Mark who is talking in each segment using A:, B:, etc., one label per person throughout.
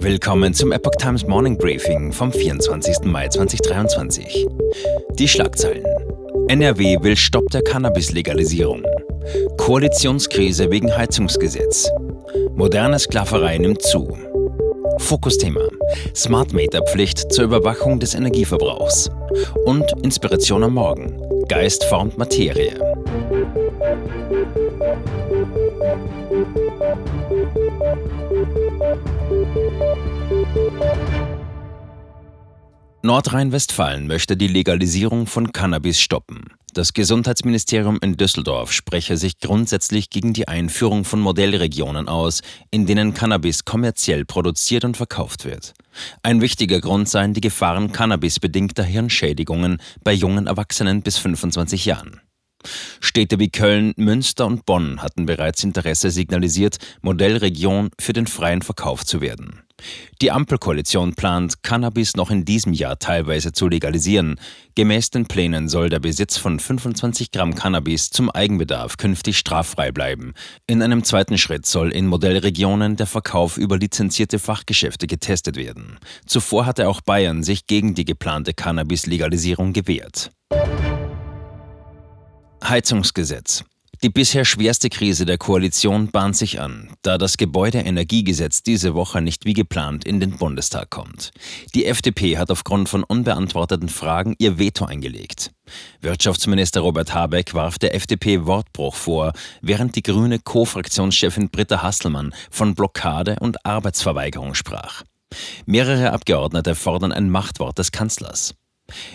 A: Willkommen zum Epoch Times Morning Briefing vom 24. Mai 2023. Die Schlagzeilen. NRW will Stopp der Cannabis-Legalisierung. Koalitionskrise wegen Heizungsgesetz. Moderne Sklaverei nimmt zu. Fokusthema: Smart Meter Pflicht zur Überwachung des Energieverbrauchs. Und Inspiration am Morgen: Geist formt Materie. Nordrhein-Westfalen möchte die Legalisierung von Cannabis stoppen. Das Gesundheitsministerium in Düsseldorf spreche sich grundsätzlich gegen die Einführung von Modellregionen aus, in denen Cannabis kommerziell produziert und verkauft wird. Ein wichtiger Grund seien die Gefahren cannabisbedingter Hirnschädigungen bei jungen Erwachsenen bis 25 Jahren. Städte wie Köln, Münster und Bonn hatten bereits Interesse signalisiert, Modellregion für den freien Verkauf zu werden. Die Ampelkoalition plant, Cannabis noch in diesem Jahr teilweise zu legalisieren. Gemäß den Plänen soll der Besitz von 25 Gramm Cannabis zum Eigenbedarf künftig straffrei bleiben. In einem zweiten Schritt soll in Modellregionen der Verkauf über lizenzierte Fachgeschäfte getestet werden. Zuvor hatte auch Bayern sich gegen die geplante Cannabis-Legalisierung gewehrt. Heizungsgesetz. Die bisher schwerste Krise der Koalition bahnt sich an, da das Gebäudeenergiegesetz diese Woche nicht wie geplant in den Bundestag kommt. Die FDP hat aufgrund von unbeantworteten Fragen ihr Veto eingelegt. Wirtschaftsminister Robert Habeck warf der FDP Wortbruch vor, während die grüne Co-Fraktionschefin Britta Hasselmann von Blockade und Arbeitsverweigerung sprach. Mehrere Abgeordnete fordern ein Machtwort des Kanzlers.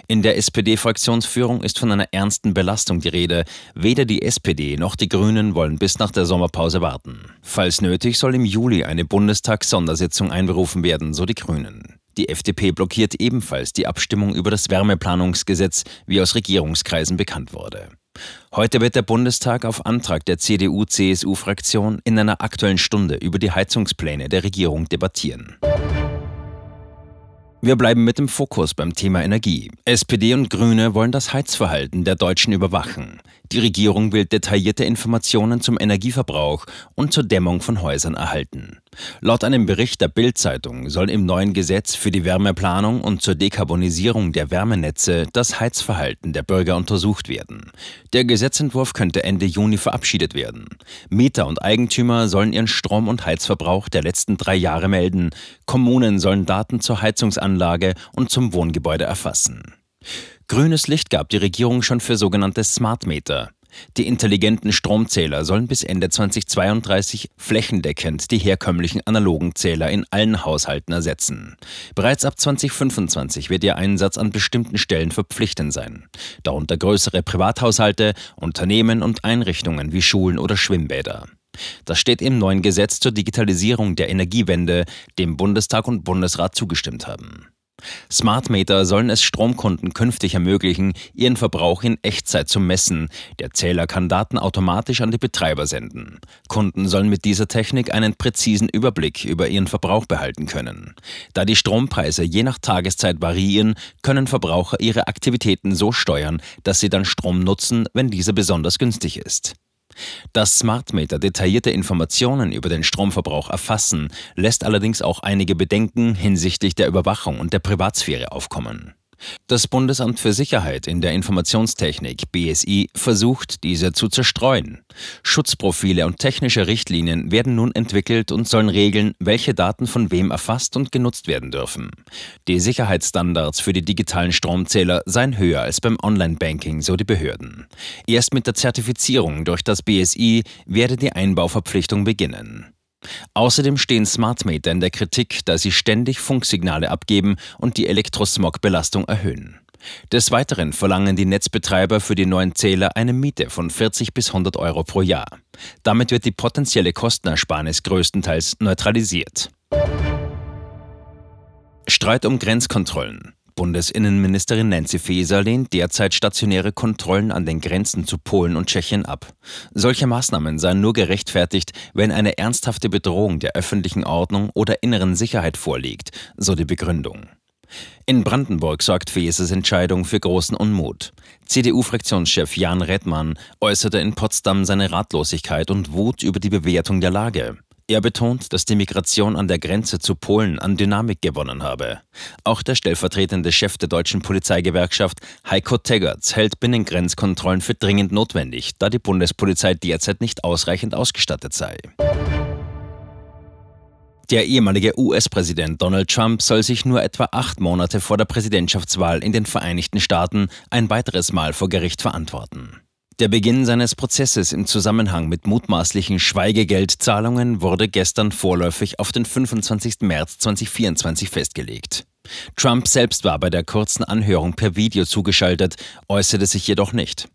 A: In der SPD-Fraktionsführung ist von einer ernsten Belastung die Rede. Weder die SPD noch die Grünen wollen bis nach der Sommerpause warten. Falls nötig, soll im Juli eine Bundestagssondersitzung einberufen werden, so die Grünen. Die FDP blockiert ebenfalls die Abstimmung über das Wärmeplanungsgesetz, wie aus Regierungskreisen bekannt wurde. Heute wird der Bundestag auf Antrag der CDU-CSU-Fraktion in einer aktuellen Stunde über die Heizungspläne der Regierung debattieren. Wir bleiben mit dem Fokus beim Thema Energie. SPD und Grüne wollen das Heizverhalten der Deutschen überwachen. Die Regierung will detaillierte Informationen zum Energieverbrauch und zur Dämmung von Häusern erhalten. Laut einem Bericht der Bild-Zeitung soll im neuen Gesetz für die Wärmeplanung und zur Dekarbonisierung der Wärmenetze das Heizverhalten der Bürger untersucht werden. Der Gesetzentwurf könnte Ende Juni verabschiedet werden. Mieter und Eigentümer sollen ihren Strom- und Heizverbrauch der letzten drei Jahre melden. Kommunen sollen Daten zur Heizungsanlage und zum Wohngebäude erfassen. Grünes Licht gab die Regierung schon für sogenannte Smart Meter. Die intelligenten Stromzähler sollen bis Ende 2032 flächendeckend die herkömmlichen analogen Zähler in allen Haushalten ersetzen. Bereits ab 2025 wird ihr Einsatz an bestimmten Stellen verpflichtend sein, darunter größere Privathaushalte, Unternehmen und Einrichtungen wie Schulen oder Schwimmbäder. Das steht im neuen Gesetz zur Digitalisierung der Energiewende, dem Bundestag und Bundesrat zugestimmt haben. Smart Meter sollen es Stromkunden künftig ermöglichen, ihren Verbrauch in Echtzeit zu messen. Der Zähler kann Daten automatisch an die Betreiber senden. Kunden sollen mit dieser Technik einen präzisen Überblick über ihren Verbrauch behalten können. Da die Strompreise je nach Tageszeit variieren, können Verbraucher ihre Aktivitäten so steuern, dass sie dann Strom nutzen, wenn dieser besonders günstig ist. Das Smart Meter detaillierte Informationen über den Stromverbrauch erfassen, lässt allerdings auch einige Bedenken hinsichtlich der Überwachung und der Privatsphäre aufkommen. Das Bundesamt für Sicherheit in der Informationstechnik BSI versucht, diese zu zerstreuen. Schutzprofile und technische Richtlinien werden nun entwickelt und sollen regeln, welche Daten von wem erfasst und genutzt werden dürfen. Die Sicherheitsstandards für die digitalen Stromzähler seien höher als beim Online-Banking, so die Behörden. Erst mit der Zertifizierung durch das BSI werde die Einbauverpflichtung beginnen. Außerdem stehen Smartmeter in der Kritik, da sie ständig Funksignale abgeben und die Elektrosmog-Belastung erhöhen. Des Weiteren verlangen die Netzbetreiber für die neuen Zähler eine Miete von 40 bis 100 Euro pro Jahr. Damit wird die potenzielle Kostenersparnis größtenteils neutralisiert. Streit um Grenzkontrollen. Bundesinnenministerin Nancy Faeser lehnt derzeit stationäre Kontrollen an den Grenzen zu Polen und Tschechien ab. Solche Maßnahmen seien nur gerechtfertigt, wenn eine ernsthafte Bedrohung der öffentlichen Ordnung oder inneren Sicherheit vorliegt, so die Begründung. In Brandenburg sorgt Faesers Entscheidung für großen Unmut. CDU-Fraktionschef Jan Redmann äußerte in Potsdam seine Ratlosigkeit und Wut über die Bewertung der Lage. Er betont, dass die Migration an der Grenze zu Polen an Dynamik gewonnen habe. Auch der stellvertretende Chef der deutschen Polizeigewerkschaft, Heiko Teggerts, hält Binnengrenzkontrollen für dringend notwendig, da die Bundespolizei derzeit nicht ausreichend ausgestattet sei. Der ehemalige US-Präsident Donald Trump soll sich nur etwa acht Monate vor der Präsidentschaftswahl in den Vereinigten Staaten ein weiteres Mal vor Gericht verantworten. Der Beginn seines Prozesses im Zusammenhang mit mutmaßlichen Schweigegeldzahlungen wurde gestern vorläufig auf den 25. März 2024 festgelegt. Trump selbst war bei der kurzen Anhörung per Video zugeschaltet, äußerte sich jedoch nicht.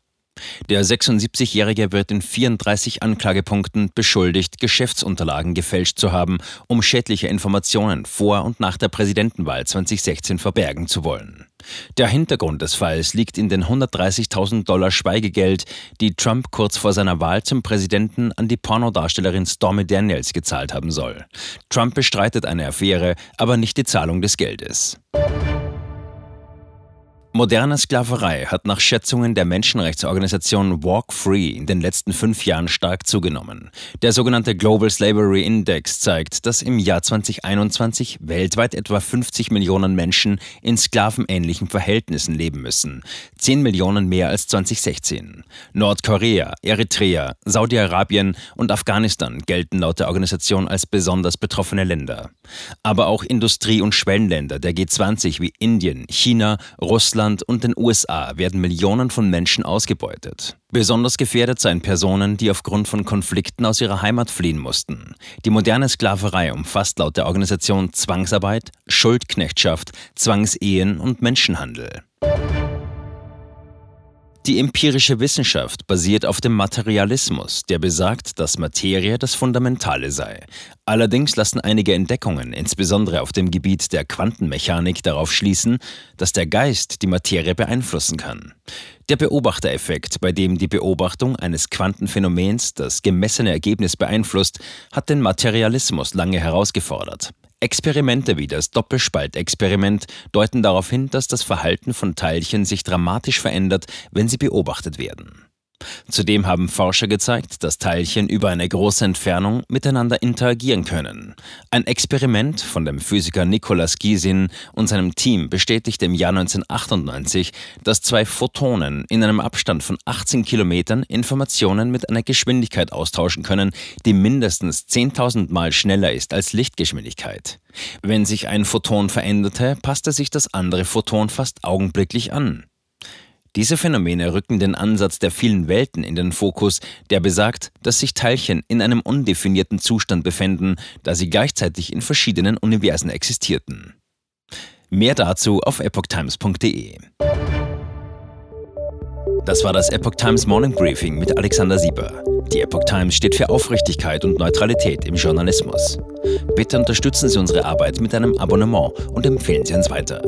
A: Der 76-Jährige wird in 34 Anklagepunkten beschuldigt, Geschäftsunterlagen gefälscht zu haben, um schädliche Informationen vor und nach der Präsidentenwahl 2016 verbergen zu wollen. Der Hintergrund des Falls liegt in den 130.000 Dollar Schweigegeld, die Trump kurz vor seiner Wahl zum Präsidenten an die Pornodarstellerin Stormy Daniels gezahlt haben soll. Trump bestreitet eine Affäre, aber nicht die Zahlung des Geldes. Moderne Sklaverei hat nach Schätzungen der Menschenrechtsorganisation Walk Free in den letzten fünf Jahren stark zugenommen. Der sogenannte Global Slavery Index zeigt, dass im Jahr 2021 weltweit etwa 50 Millionen Menschen in sklavenähnlichen Verhältnissen leben müssen. 10 Millionen mehr als 2016. Nordkorea, Eritrea, Saudi-Arabien und Afghanistan gelten laut der Organisation als besonders betroffene Länder. Aber auch Industrie- und Schwellenländer der G20 wie Indien, China, Russland, Russland und den USA werden Millionen von Menschen ausgebeutet. Besonders gefährdet seien Personen, die aufgrund von Konflikten aus ihrer Heimat fliehen mussten. Die moderne Sklaverei umfasst laut der Organisation Zwangsarbeit, Schuldknechtschaft, Zwangsehen und Menschenhandel. Die empirische Wissenschaft basiert auf dem Materialismus, der besagt, dass Materie das Fundamentale sei. Allerdings lassen einige Entdeckungen, insbesondere auf dem Gebiet der Quantenmechanik, darauf schließen, dass der Geist die Materie beeinflussen kann. Der Beobachtereffekt, bei dem die Beobachtung eines Quantenphänomens das gemessene Ergebnis beeinflusst, hat den Materialismus lange herausgefordert. Experimente wie das Doppelspaltexperiment deuten darauf hin, dass das Verhalten von Teilchen sich dramatisch verändert, wenn sie beobachtet werden. Zudem haben Forscher gezeigt, dass Teilchen über eine große Entfernung miteinander interagieren können. Ein Experiment von dem Physiker Nikolaus Giesin und seinem Team bestätigte im Jahr 1998, dass zwei Photonen in einem Abstand von 18 Kilometern Informationen mit einer Geschwindigkeit austauschen können, die mindestens 10.000 Mal schneller ist als Lichtgeschwindigkeit. Wenn sich ein Photon veränderte, passte sich das andere Photon fast augenblicklich an. Diese Phänomene rücken den Ansatz der vielen Welten in den Fokus, der besagt, dass sich Teilchen in einem undefinierten Zustand befänden, da sie gleichzeitig in verschiedenen Universen existierten. Mehr dazu auf epochtimes.de. Das war das Epoch Times Morning Briefing mit Alexander Sieber. Die Epoch Times steht für Aufrichtigkeit und Neutralität im Journalismus. Bitte unterstützen Sie unsere Arbeit mit einem Abonnement und empfehlen Sie uns weiter.